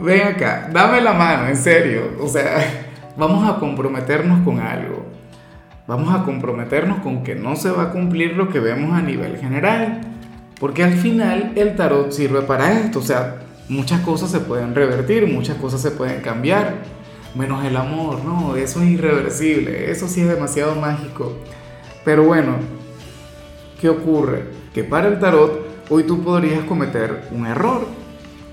ven acá, dame la mano, en serio. O sea, vamos a comprometernos con algo. Vamos a comprometernos con que no se va a cumplir lo que vemos a nivel general. Porque al final el tarot sirve para esto. O sea, muchas cosas se pueden revertir, muchas cosas se pueden cambiar. Menos el amor, no, eso es irreversible. Eso sí es demasiado mágico. Pero bueno, ¿qué ocurre? Que para el tarot hoy tú podrías cometer un error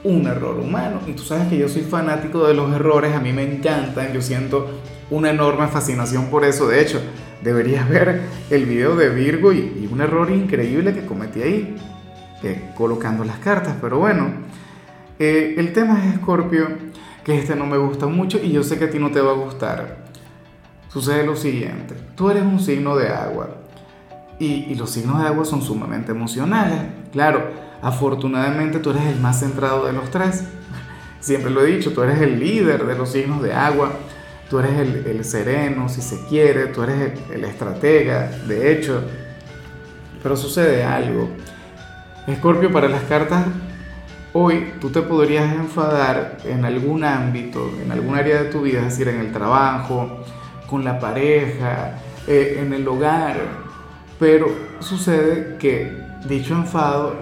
un error humano. Y tú sabes que yo soy fanático de los errores, a mí me encantan, yo siento una enorme fascinación por eso. De hecho, deberías ver el video de Virgo y, un error increíble que cometí ahí, colocando las cartas. Pero bueno, eh, el tema es Escorpio, que este no me gusta mucho y yo sé que a ti no te va a gustar. Sucede lo siguiente, tú eres un signo de agua y, y los signos de agua son sumamente emocionales. Claro, Afortunadamente tú eres el más centrado de los tres. Siempre lo he dicho, tú eres el líder de los signos de agua, tú eres el, sereno, si se quiere, tú eres el, estratega, de hecho. Pero sucede algo. Escorpio, para las cartas, hoy tú te podrías enfadar en algún ámbito, en algún área de tu vida, es decir, en el trabajo, con la pareja, eh, en el hogar. Pero sucede que dicho enfado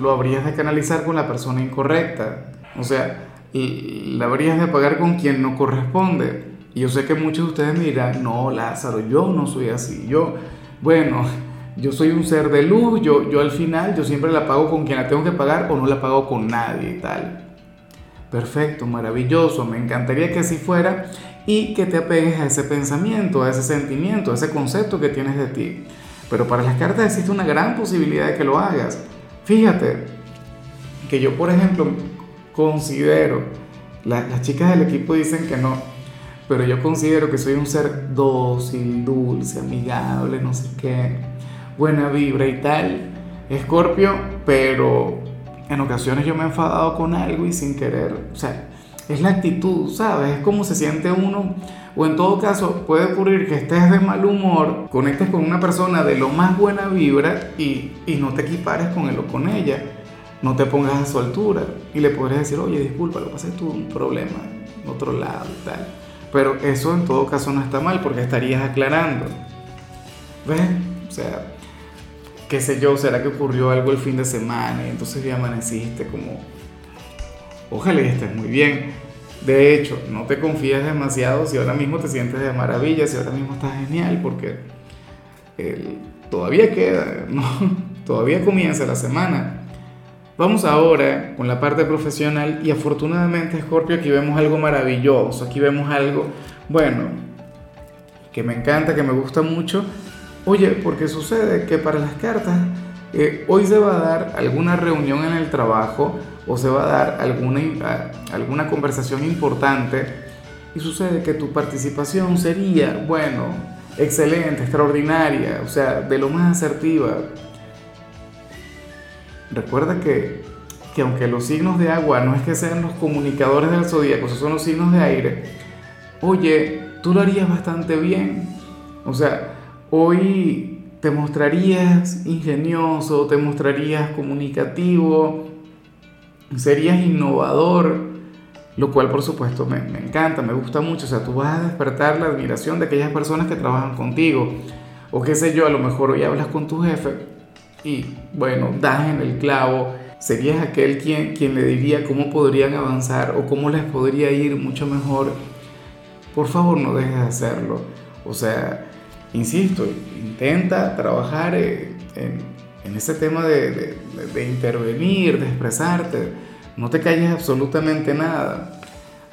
lo habrías de canalizar con la persona incorrecta. O sea, la habrías de pagar con quien no corresponde. Y yo sé que muchos de ustedes me dirán, no, Lázaro, yo no soy así. Yo, bueno, yo soy un ser de luz, yo, yo al final, yo siempre la pago con quien la tengo que pagar o no la pago con nadie y tal. Perfecto, maravilloso, me encantaría que así fuera y que te apegues a ese pensamiento, a ese sentimiento, a ese concepto que tienes de ti. Pero para las cartas existe una gran posibilidad de que lo hagas. Fíjate que yo, por ejemplo, considero, las chicas del equipo dicen que no, pero yo considero que soy un ser dócil, dulce, amigable, no sé qué, buena vibra y tal, escorpio, pero en ocasiones yo me he enfadado con algo y sin querer, o sea, es la actitud, ¿sabes? Es como se siente uno, o en todo caso puede ocurrir que estés de mal humor, conectes con una persona de lo más buena vibra y, y no te equipares con él o con ella, no te pongas a su altura y le podrías decir, oye, disculpa, lo que pasa es tu un problema en otro lado y tal. Pero eso en todo caso no está mal porque estarías aclarando. ¿Ves? O sea, qué sé yo, será que ocurrió algo el fin de semana y entonces ya amaneciste como Ojalá y estés muy bien. De hecho, no te confíes demasiado si ahora mismo te sientes de maravilla, si ahora mismo estás genial, porque todavía queda, todavía comienza la semana. Vamos ahora con la parte profesional y afortunadamente, Scorpio, aquí vemos algo maravilloso, aquí vemos algo, bueno, que me encanta, que me gusta mucho. Oye, porque sucede que para las cartas, eh, hoy se va a dar alguna reunión en el trabajo o se va a dar alguna, alguna conversación importante y sucede que tu participación sería, bueno, excelente, extraordinaria, o sea, de lo más asertiva. Recuerda que, que aunque los signos de agua no es que sean los comunicadores del zodíaco, esos son los signos de aire, oye, tú lo harías bastante bien. O sea, hoy te mostrarías ingenioso, te mostrarías comunicativo, serías innovador, lo cual por supuesto me, encanta, me gusta mucho. O sea, tú vas a despertar la admiración de aquellas personas que trabajan contigo. O qué sé yo, a lo mejor hoy hablas con tu jefe y bueno, das en el clavo. Serías aquel quien, quien le diría cómo podrían avanzar o cómo les podría ir mucho mejor. Por favor, no dejes de hacerlo. O sea, insisto, intenta trabajar eh, en, en ese tema de, intervenir, de expresarte. No te calles absolutamente nada.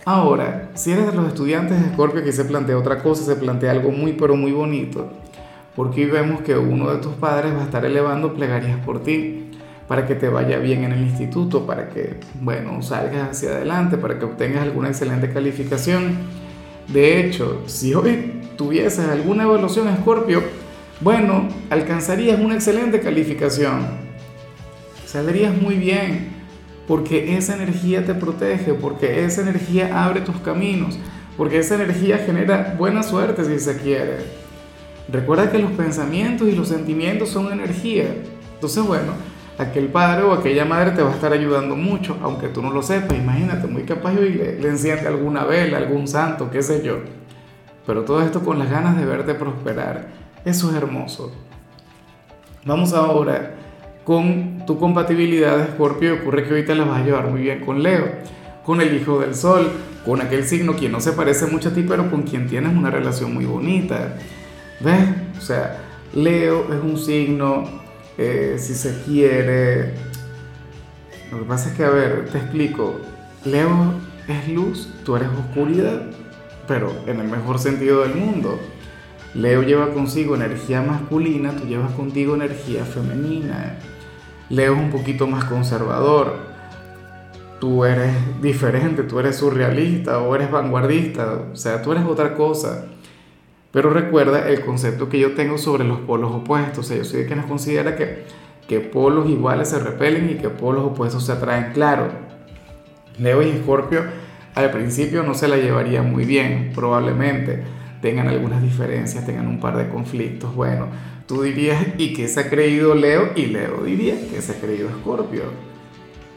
Ahora, si eres de los estudiantes de Scorpio que se plantea otra cosa, se plantea algo muy pero muy bonito, porque vemos que uno de tus padres va a estar elevando plegarias por ti. para que te vaya bien en el instituto, para que, bueno, salgas hacia adelante, para que obtengas alguna excelente calificación. De hecho, si hoy tuvieses alguna evaluación Escorpio, bueno, alcanzarías una excelente calificación. Saldrías muy bien, porque esa energía te protege, porque esa energía abre tus caminos, porque esa energía genera buena suerte si se quiere. Recuerda que los pensamientos y los sentimientos son energía. Entonces, bueno, aquel padre o aquella madre te va a estar ayudando mucho, aunque tú no lo sepas. Imagínate, muy capaz y le, le enciende alguna vela, algún santo, qué sé yo. Pero todo esto con las ganas de verte prosperar. Eso es hermoso. Vamos ahora con tu compatibilidad de Escorpio. Ocurre que ahorita la vas a llevar muy bien con Leo, con el hijo del sol, con aquel signo quien no se parece mucho a ti, pero con quien tienes una relación muy bonita. ¿Ves? O sea, Leo es un signo eh, si se quiere. Lo que pasa es que, a ver, te explico. Leo es luz, tú eres oscuridad, pero en el mejor sentido del mundo. Leo lleva consigo energía masculina, tú llevas contigo energía femenina. Leo es un poquito más conservador. Tú eres diferente, tú eres surrealista o eres vanguardista, o sea, tú eres otra cosa. Pero recuerda el concepto que yo tengo sobre los polos opuestos. O sea, yo soy de quienes considera que, que polos iguales se repelen y que polos opuestos se atraen. Claro, Leo y Escorpio al principio no se la llevarían muy bien, probablemente tengan algunas diferencias, tengan un par de conflictos. Bueno, tú dirías, ¿y qué se ha creído Leo? Y Leo diría, que se ha creído Escorpio?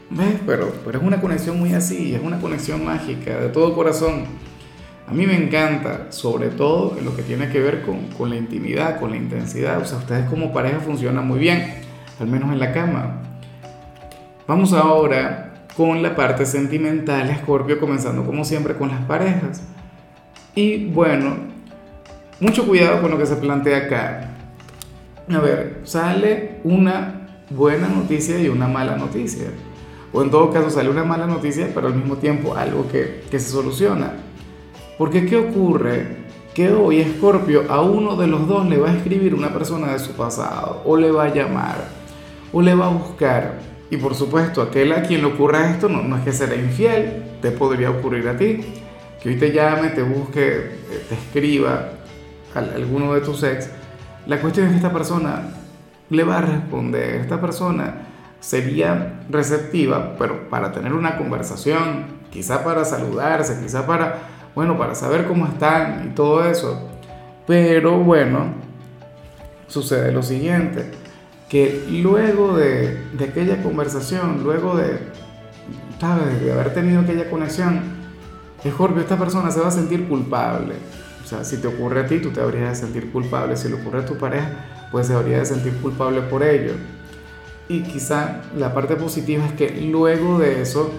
¿Ves? Pero, pero es una conexión muy así, es una conexión mágica, de todo corazón. A mí me encanta, sobre todo en lo que tiene que ver con, con, la intimidad, con la intensidad. O sea, ustedes como pareja funcionan muy bien, al menos en la cama. Vamos ahora con la parte sentimental, Scorpio, comenzando como siempre con las parejas. Y bueno, mucho cuidado con lo que se plantea acá. A ver, sale una buena noticia y una mala noticia. O en todo caso sale una mala noticia, pero al mismo tiempo algo que, que se soluciona. Porque ¿qué ocurre? Que hoy Escorpio a uno de los dos le va a escribir una persona de su pasado, o le va a llamar, o le va a buscar. Y por supuesto, aquel a quien le ocurra esto no, no es que será infiel, te podría ocurrir a ti. Que hoy te llame, te busque, eh, te escriba a alguno de tus ex. La cuestión es que esta persona le va a responder, esta persona sería receptiva, pero para tener una conversación, quizá para saludarse, quizá para bueno, para saber cómo están y todo eso. Pero bueno, sucede lo siguiente, que luego de, de aquella conversación, luego de, ¿sabes? de haber tenido aquella conexión, Scorpio, esta persona se va a sentir culpable. O sea, si te ocurre a ti, tú te habrías de sentir culpable. Si le ocurre a tu pareja, pues se habría de sentir culpable por ello. Y quizá la parte positiva es que luego de eso,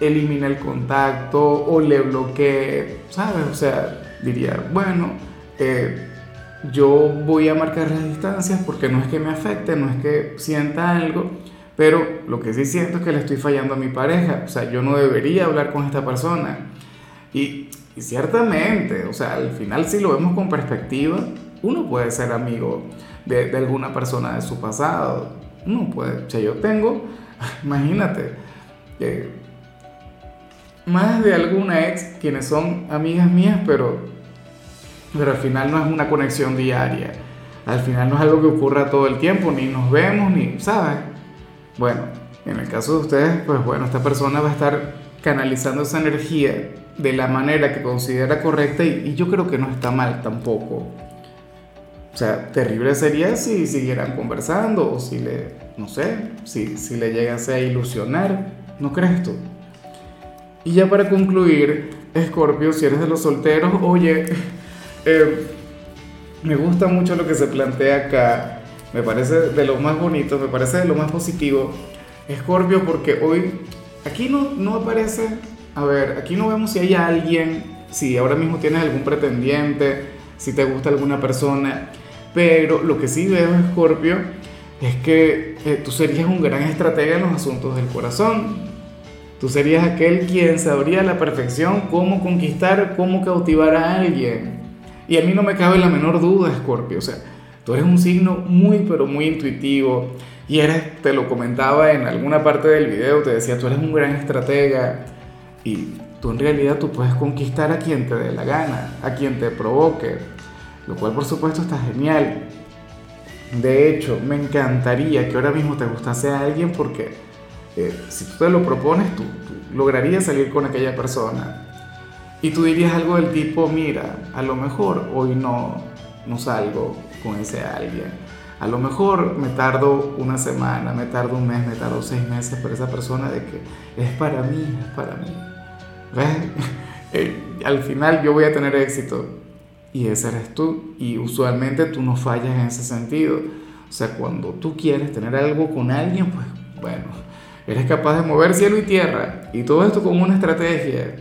elimina el contacto o le bloquee, ¿sabes? O sea, diría, bueno, eh, yo voy a marcar las distancias porque no es que me afecte, no es que sienta algo, pero lo que sí siento es que le estoy fallando a mi pareja, o sea, yo no debería hablar con esta persona. Y, y ciertamente, o sea, al final si lo vemos con perspectiva, uno puede ser amigo de, alguna persona de su pasado, uno puede, o sea, yo tengo, imagínate, eh, más de alguna ex quienes son amigas mías, pero, pero al final no es una conexión diaria. Al final no es algo que ocurra todo el tiempo, ni nos vemos, ni, ¿sabes? Bueno, en el caso de ustedes, pues bueno, esta persona va a estar canalizando esa energía de la manera que considera correcta y, yo creo que no está mal tampoco. O sea, terrible sería si siguieran conversando o si le, no sé, si, si le llegase a ilusionar. ¿No crees tú? Y ya para concluir, Scorpio, si eres de los solteros, oye, eh, me gusta mucho lo que se plantea acá, me parece de lo más bonito, me parece de lo más positivo, Scorpio, porque hoy aquí no, no aparece, a ver, aquí no vemos si hay alguien, si ahora mismo tienes algún pretendiente, si te gusta alguna persona, pero lo que sí veo, Scorpio, es que eh, tú serías un gran estratega en los asuntos del corazón. Tú serías aquel quien sabría a la perfección cómo conquistar, cómo cautivar a alguien. Y a mí no me cabe la menor duda, Scorpio. O sea, tú eres un signo muy, pero muy intuitivo. Y eres, te lo comentaba en alguna parte del video, te decía, tú eres un gran estratega y tú en realidad tú puedes conquistar a quien te dé la gana, a quien te provoque, lo cual por supuesto está genial. De hecho, me encantaría que ahora mismo te gustase a alguien porque eh, si tú te lo propones, tú, tú lograrías salir con aquella persona. Y tú dirías algo del tipo, mira, a lo mejor hoy no, no salgo con ese alguien. A lo mejor me tardo una semana, me tardo un mes, me tardo seis meses, pero esa persona de que es para mí, es para mí. ¿Ves? Eh, al final yo voy a tener éxito y ese eres tú y usualmente tú no fallas en ese sentido. O sea, cuando tú quieres tener algo con alguien, pues bueno, eres capaz de mover cielo y tierra y todo esto con una estrategia.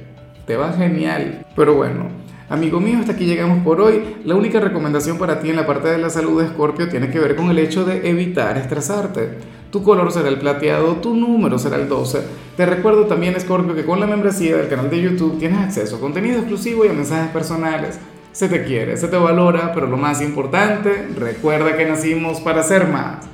Te va genial. Pero bueno, amigo mío, hasta aquí llegamos por hoy. La única recomendación para ti en la parte de la salud de Escorpio tiene que ver con el hecho de evitar estresarte. Tu color será el plateado, tu número será el 12. Te recuerdo también, Scorpio, que con la membresía del canal de YouTube tienes acceso a contenido exclusivo y a mensajes personales. Se te quiere, se te valora, pero lo más importante, recuerda que nacimos para ser más.